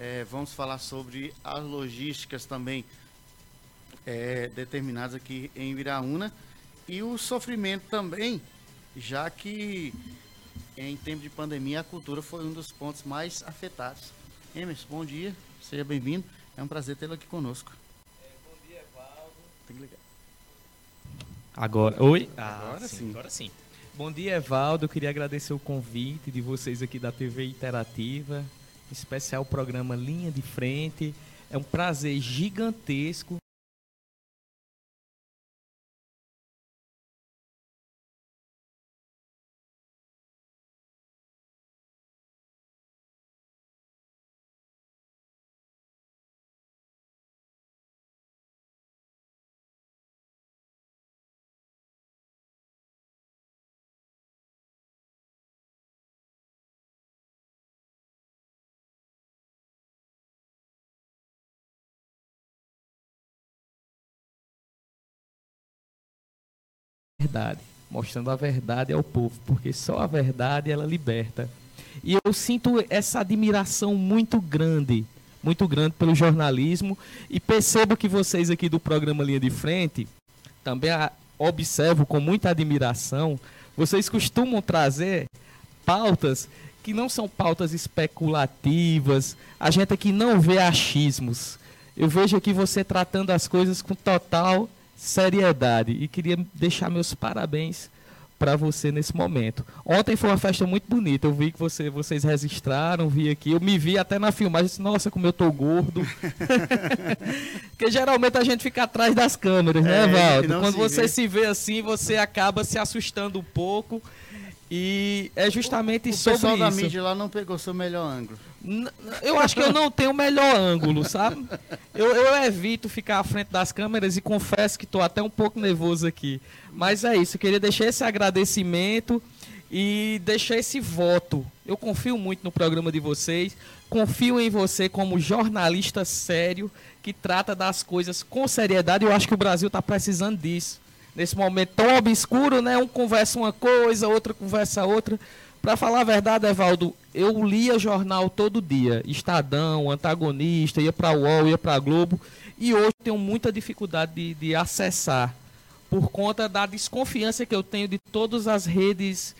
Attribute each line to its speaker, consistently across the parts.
Speaker 1: É, vamos falar sobre as logísticas também é, determinadas aqui em Viraúna e o sofrimento também, já que em tempo de pandemia a cultura foi um dos pontos mais afetados. Emerson, bom dia, seja bem-vindo. É um prazer tê-lo aqui conosco.
Speaker 2: É, bom dia, Valdo.
Speaker 1: Tem que ligar.
Speaker 2: Agora, oi?
Speaker 1: Ah, agora sim, sim.
Speaker 2: Agora sim. Bom dia, Evaldo. Eu queria agradecer o convite de vocês aqui da TV Interativa, especial programa Linha de Frente. É um prazer gigantesco verdade, mostrando a verdade ao povo, porque só a verdade ela liberta. E eu sinto essa admiração muito grande, muito grande pelo jornalismo e percebo que vocês aqui do programa Linha de Frente também observo com muita admiração, vocês costumam trazer pautas que não são pautas especulativas, a gente aqui não vê achismos. Eu vejo aqui você tratando as coisas com total seriedade e queria deixar meus parabéns para você nesse momento. Ontem foi uma festa muito bonita. Eu vi que você, vocês registraram, vi aqui. Eu me vi até na filmagem. Disse, Nossa, como eu tô gordo. Porque geralmente a gente fica atrás das câmeras, né, é, Valdo? Quando se você vê. se vê assim, você acaba se assustando um pouco. E é justamente
Speaker 1: o, o
Speaker 2: sobre
Speaker 1: isso. O pessoal
Speaker 2: da
Speaker 1: mídia lá não pegou seu melhor ângulo.
Speaker 2: Eu acho que eu não tenho o melhor ângulo, sabe? Eu, eu evito ficar à frente das câmeras e confesso que estou até um pouco nervoso aqui. Mas é isso, eu queria deixar esse agradecimento e deixar esse voto. Eu confio muito no programa de vocês, confio em você como jornalista sério que trata das coisas com seriedade. Eu acho que o Brasil está precisando disso. Nesse momento tão obscuro, né? Um conversa uma coisa, outra conversa outra. Para falar a verdade, Evaldo, eu lia jornal todo dia, Estadão, Antagonista, ia para UOL, ia para Globo, e hoje tenho muita dificuldade de, de, acessar, por conta da desconfiança que eu tenho de todas as redes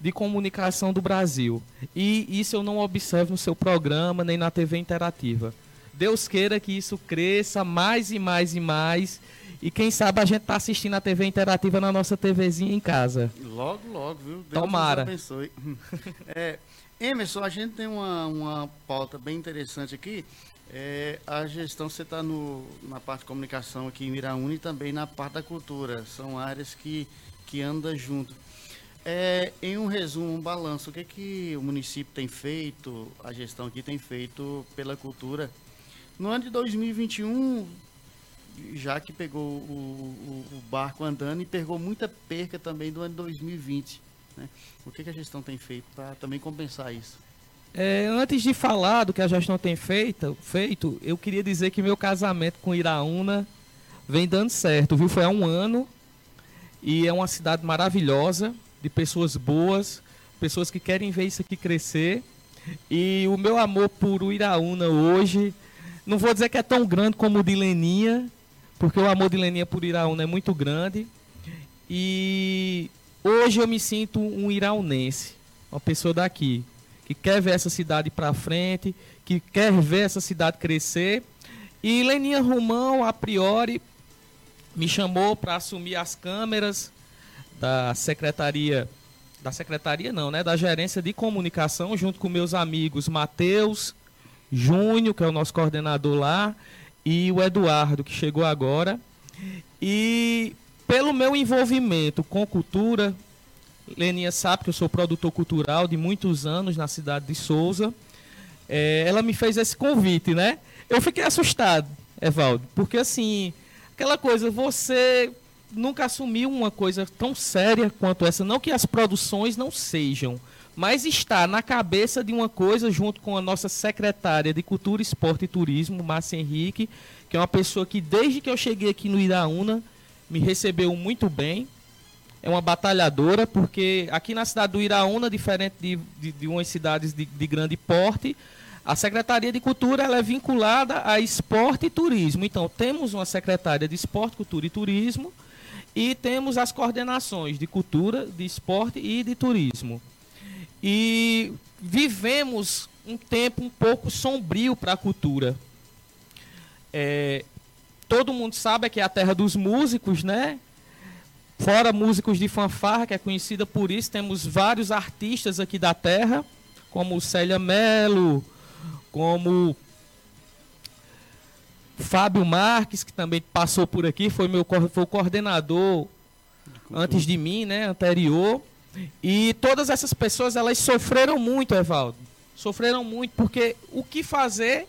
Speaker 2: de comunicação do Brasil. E isso eu não observo no seu programa, nem na TV interativa. Deus queira que isso cresça mais e mais e mais e quem sabe a gente tá assistindo a TV interativa na nossa TVzinha em casa.
Speaker 1: Logo, logo, viu? Deus
Speaker 2: Tomara.
Speaker 1: Nos abençoe. é, Emerson, a gente tem uma, uma pauta bem interessante aqui. É, a gestão, você está na parte de comunicação aqui em Miraúna e também na parte da cultura. São áreas que, que andam junto. É, em um resumo, um balanço, o que, é que o município tem feito, a gestão aqui tem feito pela cultura? No ano de 2021, já que pegou o, o, o, barco andando e pegou muita perca também do ano 2020. Né? O que, que a gestão tem feito para também compensar isso?
Speaker 2: É, antes de falar do que a gestão tem feito, feito, eu queria dizer que meu casamento com Iraúna vem dando certo, viu? Foi há um ano e é uma cidade maravilhosa, de pessoas boas, pessoas que querem ver isso aqui crescer. E o meu amor por Iraúna hoje, não vou dizer que é tão grande como o de Leninha, porque o amor de Leninha por Iraúna é muito grande. E hoje eu me sinto um iraunense, uma pessoa daqui, que quer ver essa cidade para frente, que quer ver essa cidade crescer. E Leninha Romão, a priori, me chamou para assumir as câmeras da secretaria, da secretaria não, né, da gerência de comunicação, junto com meus amigos Matheus, Júnior, que é o nosso coordenador lá, e o Eduardo, que chegou agora. E pelo meu envolvimento com cultura, Leninha sabe que eu sou produtor cultural de muitos anos na cidade de Souza. É, ela me fez esse convite, né? Eu fiquei assustado, Evaldo, porque assim, aquela coisa, você nunca assumiu uma coisa tão séria quanto essa. Não que as produções não sejam, mas está na cabeça de uma coisa junto com a nossa secretária de Cultura, Esporte e Turismo, Márcia Henrique, que é uma pessoa que desde que eu cheguei aqui no Iraúna me recebeu muito bem. É uma batalhadora, porque aqui na cidade do Iraúna, diferente de, de, de umas cidades de, de grande porte, A Secretaria de Cultura ela é vinculada a esporte e turismo. Então, temos uma secretária de esporte, cultura e turismo e temos as coordenações de cultura, de esporte e de turismo. E vivemos um tempo um pouco sombrio para a cultura. É, todo mundo sabe que é a terra dos músicos, né? Fora músicos de fanfarra, que é conhecida por isso, temos vários artistas aqui da terra, como Célia Mello, como Fábio Marques, que também passou por aqui, foi meu foi o coordenador antes de mim, né, anterior. E todas essas pessoas, elas sofreram muito, Evaldo. Sofreram muito, porque o que fazer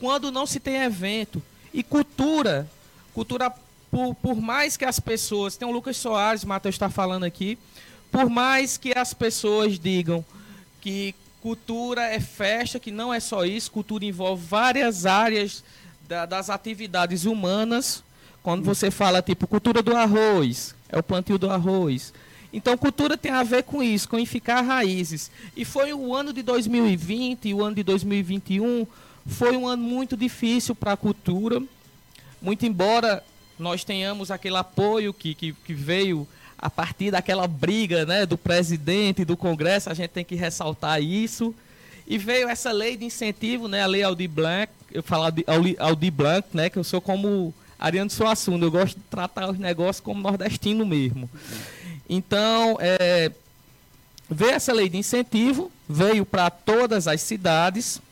Speaker 2: quando não se tem evento? E cultura, cultura, por, por mais que as pessoas, tem o Lucas Soares, Matheus está falando aqui, por mais que as pessoas digam que cultura é festa, que não é só isso, cultura envolve várias áreas da, das atividades humanas. Quando você fala, tipo, cultura do arroz, é o plantio do arroz. Então, cultura tem a ver com isso, com ficar raízes. E foi o ano de 2020 e o ano de 2021 foi um ano muito difícil para a cultura. Muito embora nós tenhamos aquele apoio que, que, que, veio a partir daquela briga né, do presidente do Congresso, a gente tem que ressaltar isso. E veio essa lei de incentivo, né, a lei Aldi Blanc, eu falar de Aldi Blanc, né, que eu sou como Ariano Suassuna, eu gosto de tratar os negócios como nordestino mesmo. Então, é, veio essa lei de incentivo, veio para todas as cidades,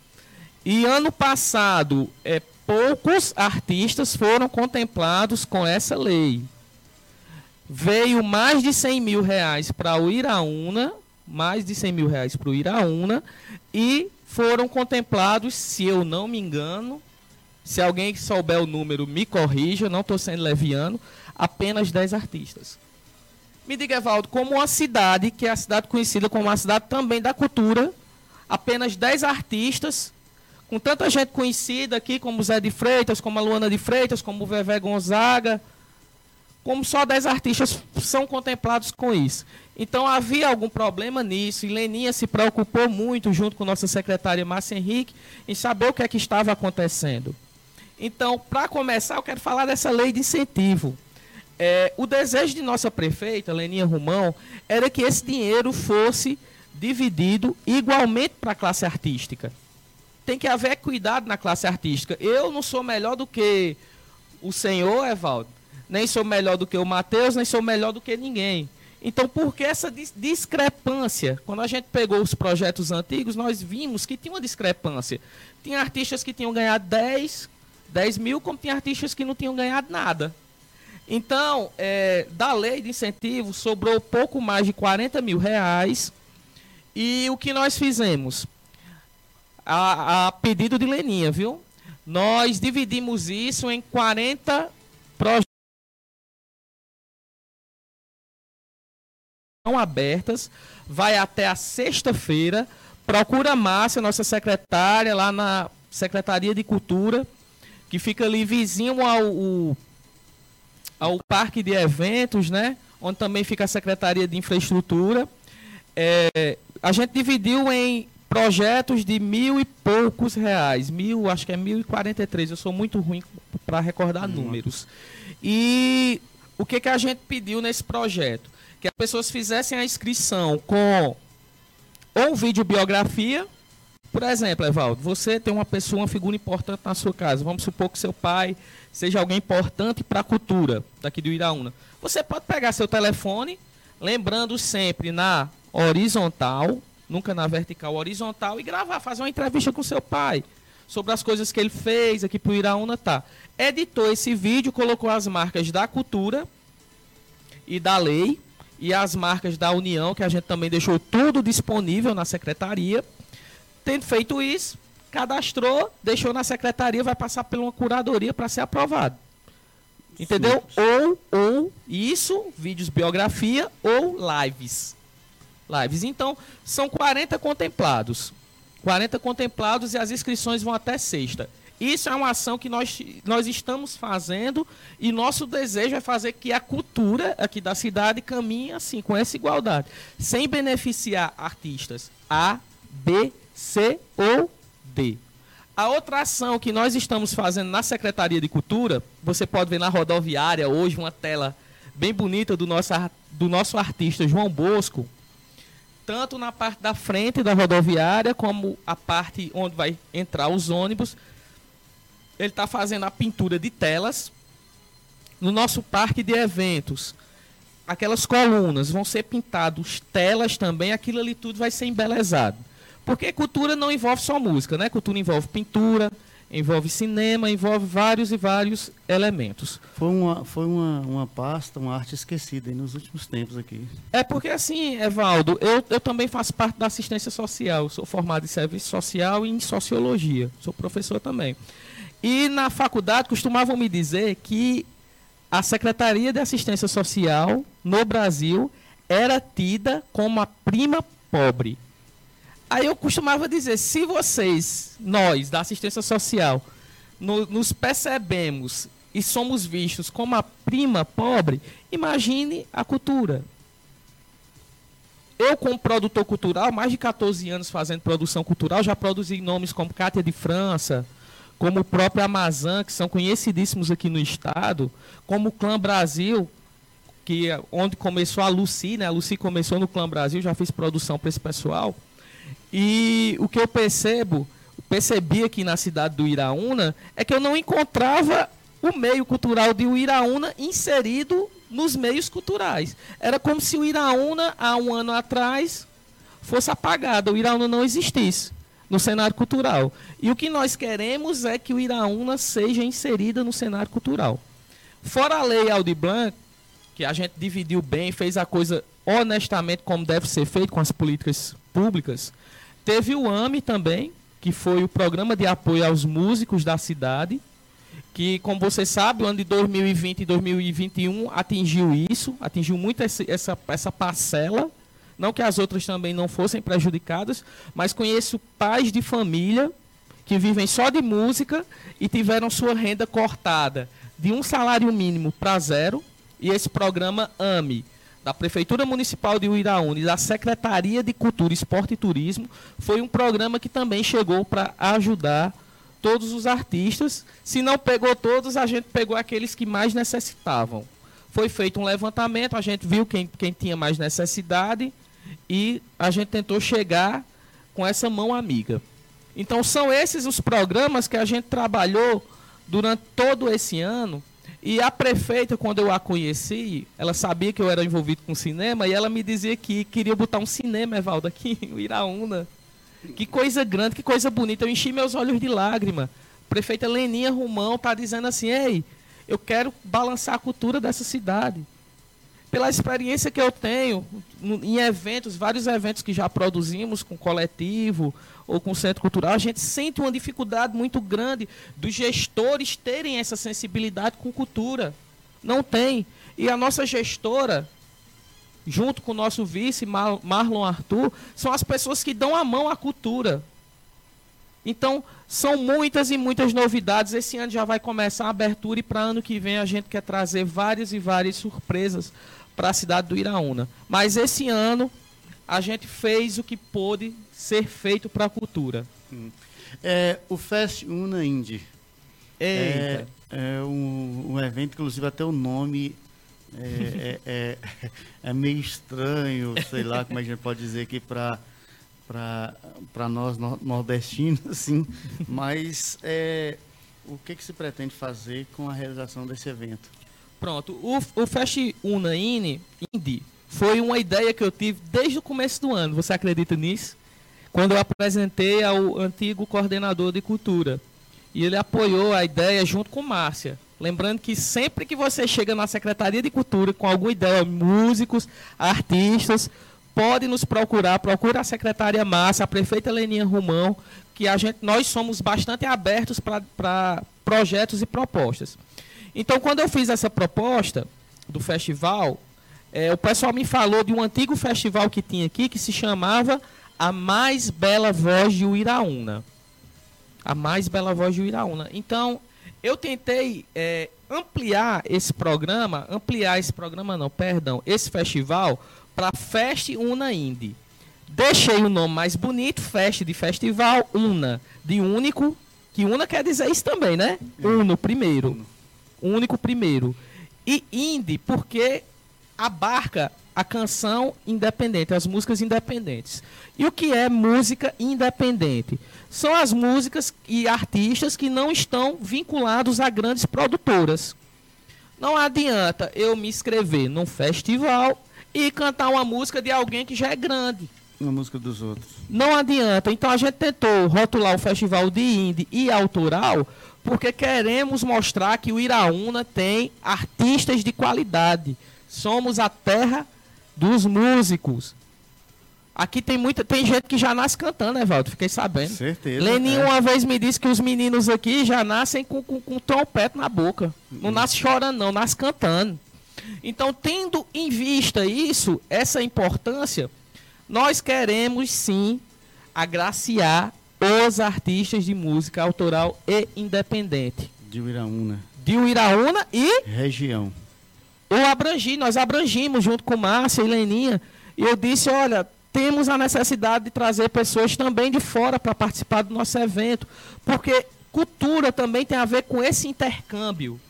Speaker 2: e ano passado, é, poucos artistas foram contemplados com essa lei. Veio mais de 100 mil reais para o Iraúna, mais de 100 mil reais para o Iraúna, e foram contemplados, se eu não me engano, se alguém souber o número, me corrija, não estou sendo leviano, apenas 10 artistas. Me diga, Evaldo, como uma cidade, que é a cidade conhecida como uma cidade também da cultura, apenas 10 artistas com tanta gente conhecida aqui, como Zé de Freitas, como a Luana de Freitas, como o Vevé Gonzaga, como só 10 artistas são contemplados com isso. Então havia algum problema nisso, e Leninha se preocupou muito, junto com nossa secretária Márcia Henrique, em saber o que é que estava acontecendo. Então, para começar, eu quero falar dessa lei de incentivo. É, o desejo de nossa prefeita, Leninha Romão, era que esse dinheiro fosse dividido igualmente para a classe artística tem que haver cuidado na classe artística. Eu não sou melhor do que o senhor, Evaldo, nem sou melhor do que o Matheus, nem sou melhor do que ninguém. Então, por que essa discrepância? Quando a gente pegou os projetos antigos, nós vimos que tinha uma discrepância. Tinha artistas que tinham ganhado 10, 10 mil, como tinha artistas que não tinham ganhado nada. Então, é, da lei de incentivo, sobrou pouco mais de 40 mil reais. E o que nós fizemos? a, a pedido de Leninha, viu? Nós dividimos isso em 40 projetos abertas, vai até a sexta-feira. Procura a Márcia, nossa secretária, lá na Secretaria de Cultura, que fica ali vizinho ao, ao Parque de Eventos, né? Onde também fica a Secretaria de Infraestrutura. É, a gente dividiu em projetos de mil e poucos reais, mil, acho que é mil e quarenta e três. Eu sou muito ruim para recordar hum. números. E o que que a gente pediu nesse projeto? Que as pessoas fizessem a inscrição com ou vídeo biografia, por exemplo, Evaldo, você tem uma pessoa, uma figura importante na sua casa. Vamos supor que seu pai seja alguém importante para a cultura daqui do Iraúna. Você pode pegar seu telefone, lembrando sempre na horizontal, nunca na vertical, horizontal, e gravar, fazer uma entrevista com seu pai sobre as coisas que ele fez aqui para o Iraúna, tá. Editou esse vídeo, colocou as marcas da cultura e da lei e as marcas da União, que a gente também deixou tudo disponível na secretaria. Tendo feito isso, cadastrou, deixou na secretaria, vai passar por uma curadoria para ser aprovado. Entendeu? Ou, ou isso, vídeos biografia ou lives lives. Então, são 40 contemplados. 40 contemplados e as inscrições vão até sexta. Isso é uma ação que nós, nós estamos fazendo e nosso desejo é fazer que a cultura aqui da cidade caminhe assim, com essa igualdade, sem beneficiar artistas A, B, C ou D. A outra ação que nós estamos fazendo na Secretaria de Cultura, você pode ver na rodoviária hoje uma tela bem bonita do nosso, do nosso artista João Bosco, tanto na parte da frente da rodoviária, como a parte onde vai entrar os ônibus. Ele está fazendo a pintura de telas. No nosso parque de eventos, aquelas colunas vão ser pintadas telas também, aquilo ali tudo vai ser embelezado. Porque cultura não envolve só música, né? Cultura envolve pintura, envolve cinema, envolve vários e vários elementos.
Speaker 1: Foi uma, foi uma, uma pasta, uma arte esquecida nos últimos tempos aqui.
Speaker 2: É porque assim, Evaldo, eu, eu também faço parte da assistência social, sou formado em serviço social e em sociologia, sou professor também. E na faculdade costumavam me dizer que a Secretaria de Assistência Social no Brasil era tida como a prima pobre. Aí eu costumava dizer, se vocês, nós, da assistência social, no, nos percebemos e somos vistos como a prima pobre, imagine a cultura. Eu, como produtor cultural, mais de 14 anos fazendo produção cultural, já produzi nomes como Cátia de França, como o próprio Amazon, que são conhecidíssimos aqui no estado, como o Clã Brasil, que é onde começou a Lucy, né? A Lucy começou no Clã Brasil, já fiz produção para esse pessoal. E o que eu percebo, percebi aqui na cidade do Iraúna, é que eu não encontrava o meio cultural de Iraúna inserido nos meios culturais. Era como se o Iraúna, há um ano atrás, fosse apagado, o Iraúna não existisse no cenário cultural. E o que nós queremos é que o Iraúna seja inserida no cenário cultural. Fora a lei Aldi Blanc, que a gente dividiu bem, fez a coisa honestamente como deve ser feito com as políticas públicas, Teve o AME também, que foi o programa de apoio aos músicos da cidade, que, como você sabe, o ano de 2020 e 2021 atingiu isso, atingiu muito essa, essa, parcela. Não que as outras também não fossem prejudicadas, mas conheço pais de família que vivem só de música e tiveram sua renda cortada de um salário mínimo para zero. E esse programa AME da Prefeitura Municipal de Uiraúna e da Secretaria de Cultura, Esporte e Turismo, foi um programa que também chegou para ajudar todos os artistas. Se não pegou todos, a gente pegou aqueles que mais necessitavam. Foi feito um levantamento, a gente viu quem, quem tinha mais necessidade e a gente tentou chegar com essa mão amiga. Então são esses os programas que a gente trabalhou durante todo esse ano e a prefeita, quando eu a conheci, ela sabia que eu era envolvido com cinema e ela me dizia que queria botar um cinema, Evaldo, aqui em Iraúna. Que coisa grande, que coisa bonita. Eu enchi meus olhos de lágrima. A prefeita Leninha Romão está dizendo assim: ei, eu quero balançar a cultura dessa cidade. Pela experiência que eu tenho em eventos, vários eventos que já produzimos com coletivo, ou com o centro cultural, a gente sente uma dificuldade muito grande dos gestores terem essa sensibilidade com cultura. Não tem. E a nossa gestora, junto com o nosso vice, Marlon Arthur, são as pessoas que dão a mão à cultura. Então, são muitas e muitas novidades. Esse ano já vai começar a abertura e para ano que vem a gente quer trazer várias e várias surpresas para a cidade do Iraúna. Mas esse ano a gente fez o que pôde ser feito para a cultura. Hum.
Speaker 1: É, o Fest Una Indie. É, é um, um, evento, inclusive até o nome é, é, é, é, meio estranho, sei lá como a gente pode dizer aqui para para nós nordestinos, assim, mas é, o que, que se pretende fazer com a realização desse evento?
Speaker 2: Pronto, o, o Fest Una Indie foi uma ideia que eu tive desde o começo do ano. Você acredita nisso? Quando eu apresentei ao antigo coordenador de cultura. E ele apoiou a ideia junto com Márcia. Lembrando que sempre que você chega na Secretaria de Cultura com alguma ideia, músicos, artistas, pode nos procurar, procura a secretária Márcia, a prefeita Leninha Romão, que a gente, nós somos bastante abertos para projetos e propostas. Então, quando eu fiz essa proposta do festival, é, o pessoal me falou de um antigo festival que tinha aqui que se chamava A Mais Bela Voz de Uiraúna. A Mais Bela Voz de Uiraúna. Então, eu tentei é, ampliar esse programa, ampliar esse programa não, perdão, esse festival para Fest Una Indie. Deixei o nome mais bonito, Fest de festival, Una, de único, que Una quer dizer isso também, né? Uno, primeiro. Único primeiro. E Indie, porque abarca a canção independente, as músicas independentes. E o que é música independente? São as músicas e artistas que não estão vinculados a grandes produtoras. Não adianta eu me inscrever num festival e cantar uma música de alguém que já é grande.
Speaker 1: Uma música dos outros.
Speaker 2: Não adianta. Então a gente tentou rotular o festival de indie e autoral porque queremos mostrar que o Iraúna tem artistas de qualidade. Somos a terra dos músicos. Aqui tem muita, tem gente que já nasce cantando, Evaldo, fiquei sabendo.
Speaker 1: Certeza.
Speaker 2: Leninho é. uma vez me disse que os meninos aqui já nascem com, com, com trompete na boca. Não nasce chorando, não, nasce cantando. Então, tendo em vista isso, essa importância, nós queremos sim agraciar os artistas de música autoral e independente.
Speaker 1: De Uiraúna.
Speaker 2: De Uiraúna e.
Speaker 1: Região.
Speaker 2: Eu abrangi, nós abrangimos junto com Márcia e Leninha. E eu disse: olha, temos a necessidade de trazer pessoas também de fora para participar do nosso evento. Porque cultura também tem a ver com esse intercâmbio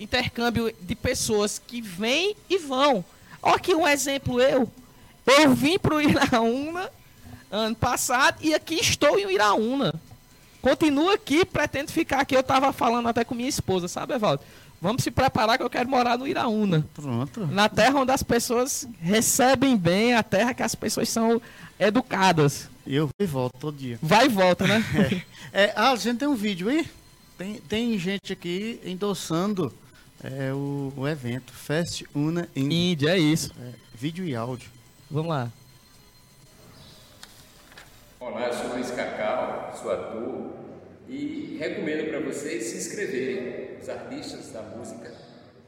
Speaker 2: intercâmbio de pessoas que vêm e vão. Olha aqui um exemplo eu. Eu vim para o Iraúna ano passado e aqui estou em Iraúna. Continuo aqui, pretendo ficar aqui. Eu estava falando até com minha esposa, sabe, Evaldo? Vamos se preparar que eu quero morar no Iraúna.
Speaker 1: Pronto.
Speaker 2: Na terra onde as pessoas recebem bem, a terra que as pessoas são educadas.
Speaker 1: Eu vou e volto todo dia.
Speaker 2: Vai e volta, né?
Speaker 1: é. É, ah, a gente tem um vídeo aí? Tem, tem gente aqui endossando é, o, o evento Fest Una Índia.
Speaker 2: Índia, é isso. É,
Speaker 1: vídeo e áudio.
Speaker 2: Vamos lá.
Speaker 3: Olá, eu sou Luiz Cacau, sou ator e recomendo para vocês se inscreverem, os artistas da música,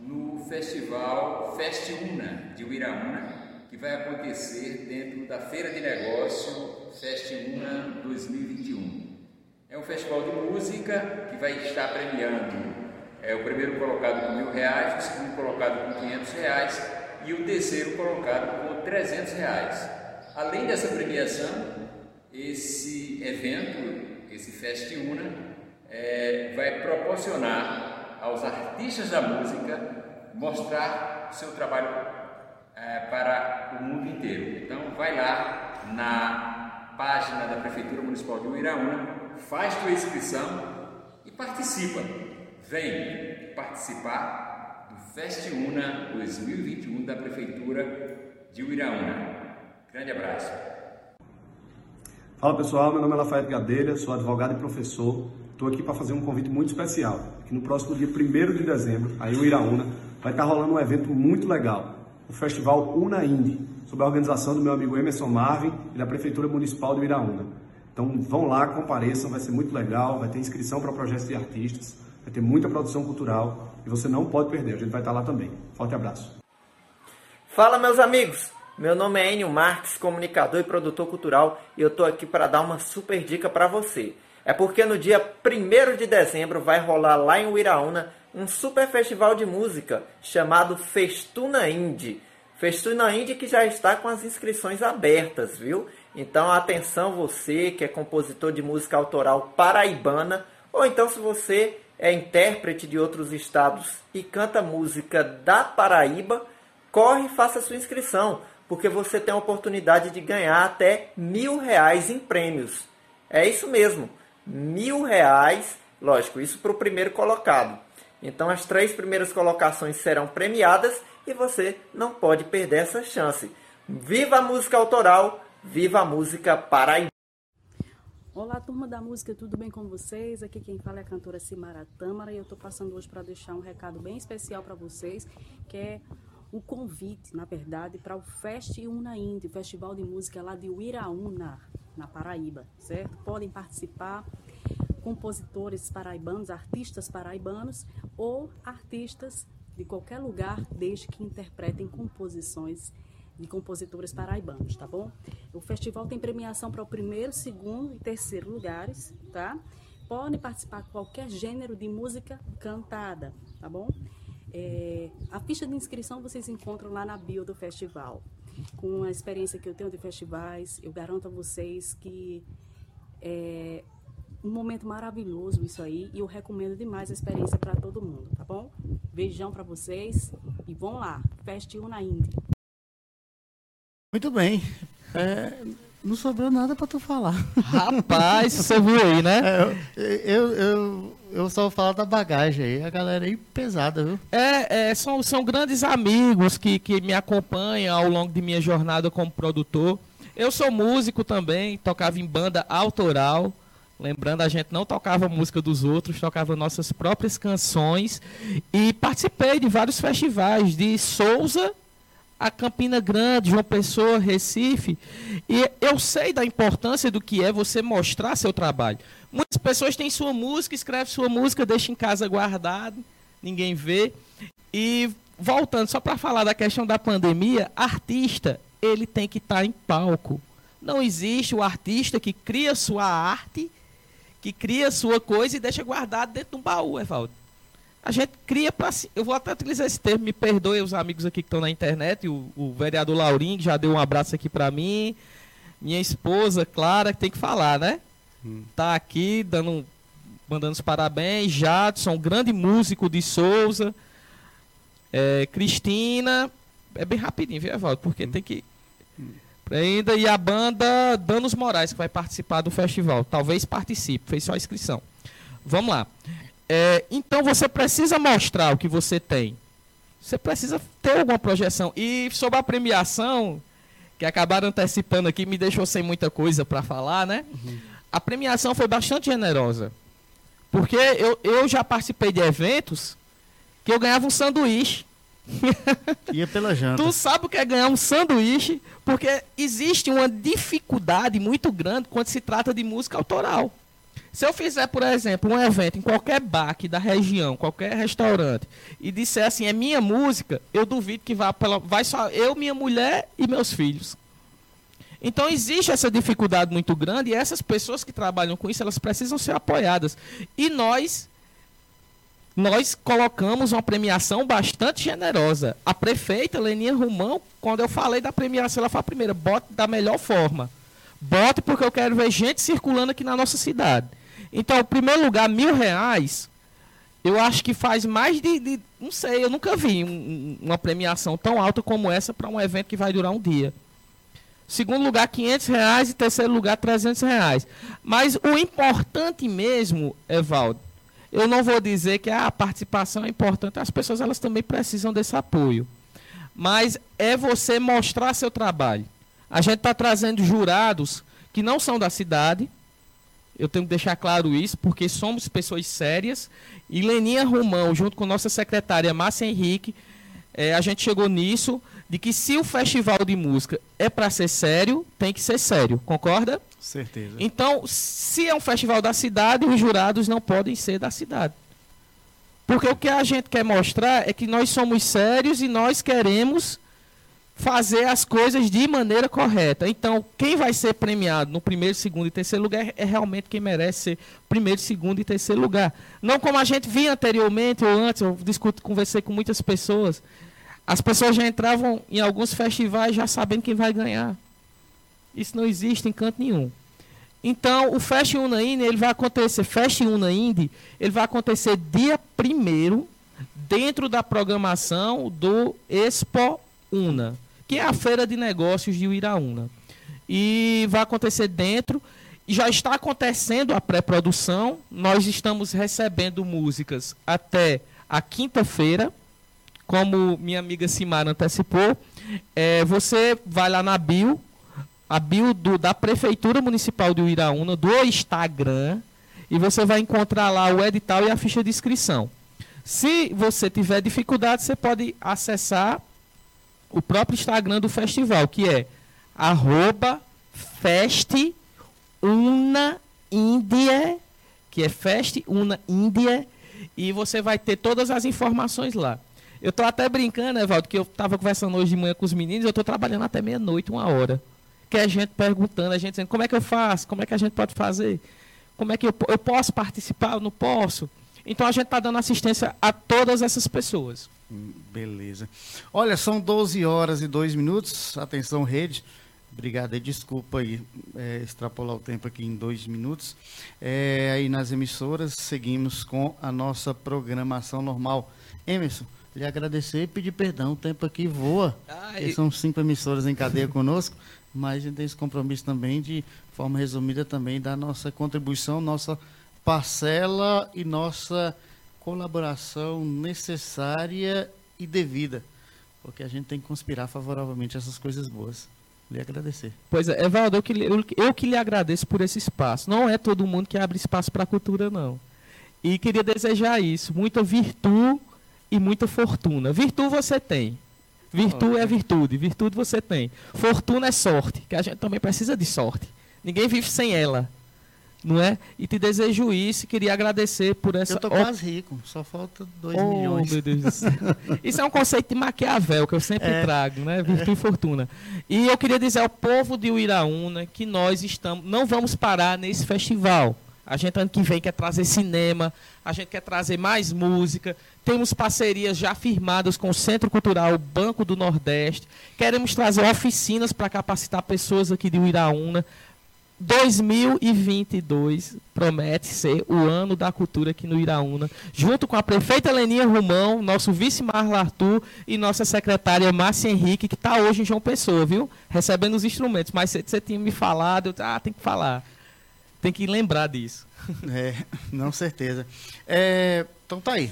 Speaker 3: no festival Fest Una de Uiraúna, que vai acontecer dentro da Feira de Negócio Fest Una 2021. É um festival de música que vai estar premiando é o primeiro colocado com mil reais, o segundo colocado com quinhentos reais e o terceiro colocado com trezentos reais. Além dessa premiação, esse evento, esse Festiuna, é, vai proporcionar aos artistas da música mostrar seu trabalho é, para o mundo inteiro. Então, vai lá na página da Prefeitura Municipal de Uiraúna, faz sua inscrição e participa. Vem participar do Festiuna 2021 da Prefeitura de Uiraúna. Grande abraço.
Speaker 4: Fala pessoal, meu nome é Lafayette Gadelha, sou advogado e professor. Estou aqui para fazer um convite muito especial. Que no próximo dia 1 de dezembro, aí o Iraúna, vai estar rolando um evento muito legal, o Festival Una Indie, sob a organização do meu amigo Emerson Marvin e da Prefeitura Municipal de Iraúna. Então vão lá, compareçam, vai ser muito legal, vai ter inscrição para projetos de artistas vai ter muita produção cultural e você não pode perder. A gente vai estar lá também. Forte abraço.
Speaker 5: Fala, meus amigos! Meu nome é Enio Marques, comunicador e produtor cultural, e eu estou aqui para dar uma super dica para você. É porque no dia 1 de dezembro vai rolar lá em Uiraúna um super festival de música chamado Festuna Indie. Festuna Indie que já está com as inscrições abertas, viu? Então atenção você que é compositor de música autoral paraibana, ou então se você é intérprete de outros estados e canta música da Paraíba, corre e faça sua inscrição, porque você tem a oportunidade de ganhar até mil reais em prêmios. É isso mesmo, mil reais, lógico, isso para o primeiro colocado. Então as três primeiras colocações serão premiadas e você não pode perder essa chance. Viva a música autoral, viva a música paraibana.
Speaker 6: Olá, turma da música, tudo bem com vocês? Aqui quem fala é a cantora Simara Tâmara e eu estou passando hoje para deixar um recado bem especial para vocês, que é o convite, na verdade, para o Fest Indie, Festival de Música lá de Uiraúna, na Paraíba, certo? Podem participar compositores paraibanos, artistas paraibanos ou artistas de qualquer lugar, desde que interpretem composições de compositores paraibanos, tá bom? O festival tem premiação para o primeiro, segundo e terceiro lugares, tá? Podem participar qualquer gênero de música cantada, tá bom? É, a ficha de inscrição vocês encontram lá na bio do festival. com a experiência que eu tenho de festivais, eu garanto a vocês que é um momento maravilhoso isso aí e eu recomendo demais a experiência para todo mundo, tá bom? Beijão para vocês e vão lá, Feste Una Indy.
Speaker 1: Muito bem. É, não sobrou nada para tu falar.
Speaker 2: Rapaz, você viu aí, né?
Speaker 1: É, eu, eu, eu, eu, só vou falar da bagagem aí, a galera aí pesada, viu?
Speaker 2: É, é são, são grandes amigos que, que me acompanham ao longo de minha jornada como produtor. Eu sou músico também, tocava em banda autoral. Lembrando, a gente não tocava música dos outros, tocava nossas próprias canções. E participei de vários festivais, de Souza a Campina Grande, João Pessoa, Recife. E eu sei da importância do que é você mostrar seu trabalho. Muitas pessoas têm sua música, escreve sua música, deixa em casa guardado, ninguém vê. E voltando só para falar da questão da pandemia, artista, ele tem que estar tá em palco. Não existe o artista que cria sua arte, que cria sua coisa e deixa guardado dentro de um baú, Evaldo a gente cria para eu vou até utilizar esse termo, me perdoe os amigos aqui que estão na internet, o, o vereador Laurinho que já deu um abraço aqui para mim, minha esposa Clara que tem que falar, né? Hum. Tá aqui dando mandando os parabéns, Jadson, grande músico de Souza, é, Cristina, é bem rapidinho, viu, Evaldo? Porque hum. tem que hum. ainda e a banda Danos Moraes que vai participar do festival, talvez participe, fez só a inscrição. Vamos lá. É, então você precisa mostrar o que você tem. Você precisa ter alguma projeção. E sobre a premiação, que acabaram antecipando aqui, me deixou sem muita coisa para falar, né? Uhum. A premiação foi bastante generosa. Porque eu, eu já participei de eventos que eu ganhava um sanduíche.
Speaker 1: Ia pela janta.
Speaker 2: Tu sabe o que é ganhar um sanduíche? Porque existe uma dificuldade muito grande quando se trata de música autoral. Se eu fizer, por exemplo, um evento em qualquer bar aqui da região, qualquer restaurante, e disser assim, é minha música, eu duvido que vá pela, vai só eu, minha mulher e meus filhos. Então existe essa dificuldade muito grande e essas pessoas que trabalham com isso, elas precisam ser apoiadas. E nós nós colocamos uma premiação bastante generosa. A prefeita Leninha Romão, quando eu falei da premiação, ela falou a primeira, bote da melhor forma. Bote porque eu quero ver gente circulando aqui na nossa cidade. Então, em primeiro lugar, mil reais, eu acho que faz mais de, de não sei, eu nunca vi um, uma premiação tão alta como essa para um evento que vai durar um dia. Segundo lugar, 500 reais e terceiro lugar, 300 reais. Mas o importante mesmo, Evaldo, eu não vou dizer que a participação é importante, as pessoas elas também precisam desse apoio. Mas é você mostrar seu trabalho. A gente está trazendo jurados que não são da cidade, eu tenho que deixar claro isso, porque somos pessoas sérias. E Leninha Romão, junto com nossa secretária Márcia Henrique, é, a gente chegou nisso, de que se o festival de música é para ser sério, tem que ser sério. Concorda?
Speaker 1: Certeza.
Speaker 2: Então, se é um festival da cidade, os jurados não podem ser da cidade. Porque o que a gente quer mostrar é que nós somos sérios e nós queremos fazer as coisas de maneira correta. Então, quem vai ser premiado no primeiro, segundo e terceiro lugar é realmente quem merece ser primeiro, segundo e terceiro lugar. Não como a gente via anteriormente ou antes, eu discuto, conversei com muitas pessoas. As pessoas já entravam em alguns festivais já sabendo quem vai ganhar. Isso não existe em canto nenhum. Então, o Fest Unaíne, ele vai acontecer, Fest Unaíne, ele vai acontecer dia primeiro dentro da programação do Expo Una, que é a feira de negócios de Uiraúna. E vai acontecer dentro, já está acontecendo a pré-produção. Nós estamos recebendo músicas até a quinta-feira, como minha amiga Simara antecipou. É, você vai lá na bio, a bio do, da Prefeitura Municipal de Uiraúna, do Instagram, e você vai encontrar lá o edital e a ficha de inscrição. Se você tiver dificuldade, você pode acessar o próprio Instagram do festival, que é arroba que é Fest Una e você vai ter todas as informações lá. Eu estou até brincando, Evaldo, que eu estava conversando hoje de manhã com os meninos, eu estou trabalhando até meia-noite, uma hora. Que é a gente perguntando, a gente dizendo, como é que eu faço? Como é que a gente pode fazer? Como é que eu, eu posso participar? Eu não posso? Então a gente está dando assistência a todas essas pessoas.
Speaker 1: Hum, beleza. Olha, são 12 horas e 2 minutos. Atenção, rede. Obrigado, desculpa aí é, extrapolar o tempo aqui em dois minutos. É, aí nas emissoras, seguimos com a nossa programação normal. Emerson, lhe agradecer e pedir perdão, o tempo aqui voa. E... São cinco emissoras em cadeia conosco, mas a gente tem esse compromisso também de forma resumida também da nossa contribuição, nossa parcela e nossa colaboração necessária e devida, porque a gente tem que conspirar favoravelmente essas coisas boas lhe agradecer.
Speaker 2: Pois é, Evaldo, eu que, eu, eu que lhe agradeço por esse espaço. Não é todo mundo que abre espaço para a cultura, não. E queria desejar isso, muita virtude e muita fortuna. Virtude você tem. Virtude é virtude, virtude você tem. Fortuna é sorte, que a gente também precisa de sorte. Ninguém vive sem ela não é? E te desejo isso e queria agradecer por essa...
Speaker 1: Eu tô quase rico, só falta 2 oh, milhões.
Speaker 2: meu Deus do céu. Isso é um conceito de Maquiavel que eu sempre é. trago, né? Virtude é. e fortuna. E eu queria dizer ao povo de Uiraúna que nós estamos, não vamos parar nesse festival. A gente ano que vem quer trazer cinema, a gente quer trazer mais música. Temos parcerias já firmadas com o Centro Cultural Banco do Nordeste. Queremos trazer oficinas para capacitar pessoas aqui de Uiraúna. 2022 promete ser o ano da cultura aqui no Iraúna, junto com a prefeita Leninha Romão, nosso vice Marla Arthur e nossa secretária Márcia Henrique, que está hoje em João Pessoa, viu? Recebendo os instrumentos. Mas você tinha me falado, eu, ah, tem que falar. Tem que lembrar disso.
Speaker 1: É, não certeza. É, então tá aí.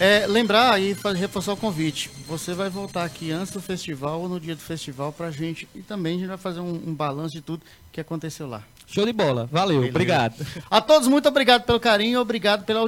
Speaker 1: É, lembrar e reforçar o convite. Você vai voltar aqui antes do festival ou no dia do festival pra gente. E também a gente vai fazer um, um balanço de tudo que aconteceu lá.
Speaker 2: Show de bola. Valeu. Beleza. Obrigado.
Speaker 1: A todos, muito obrigado pelo carinho. Obrigado pela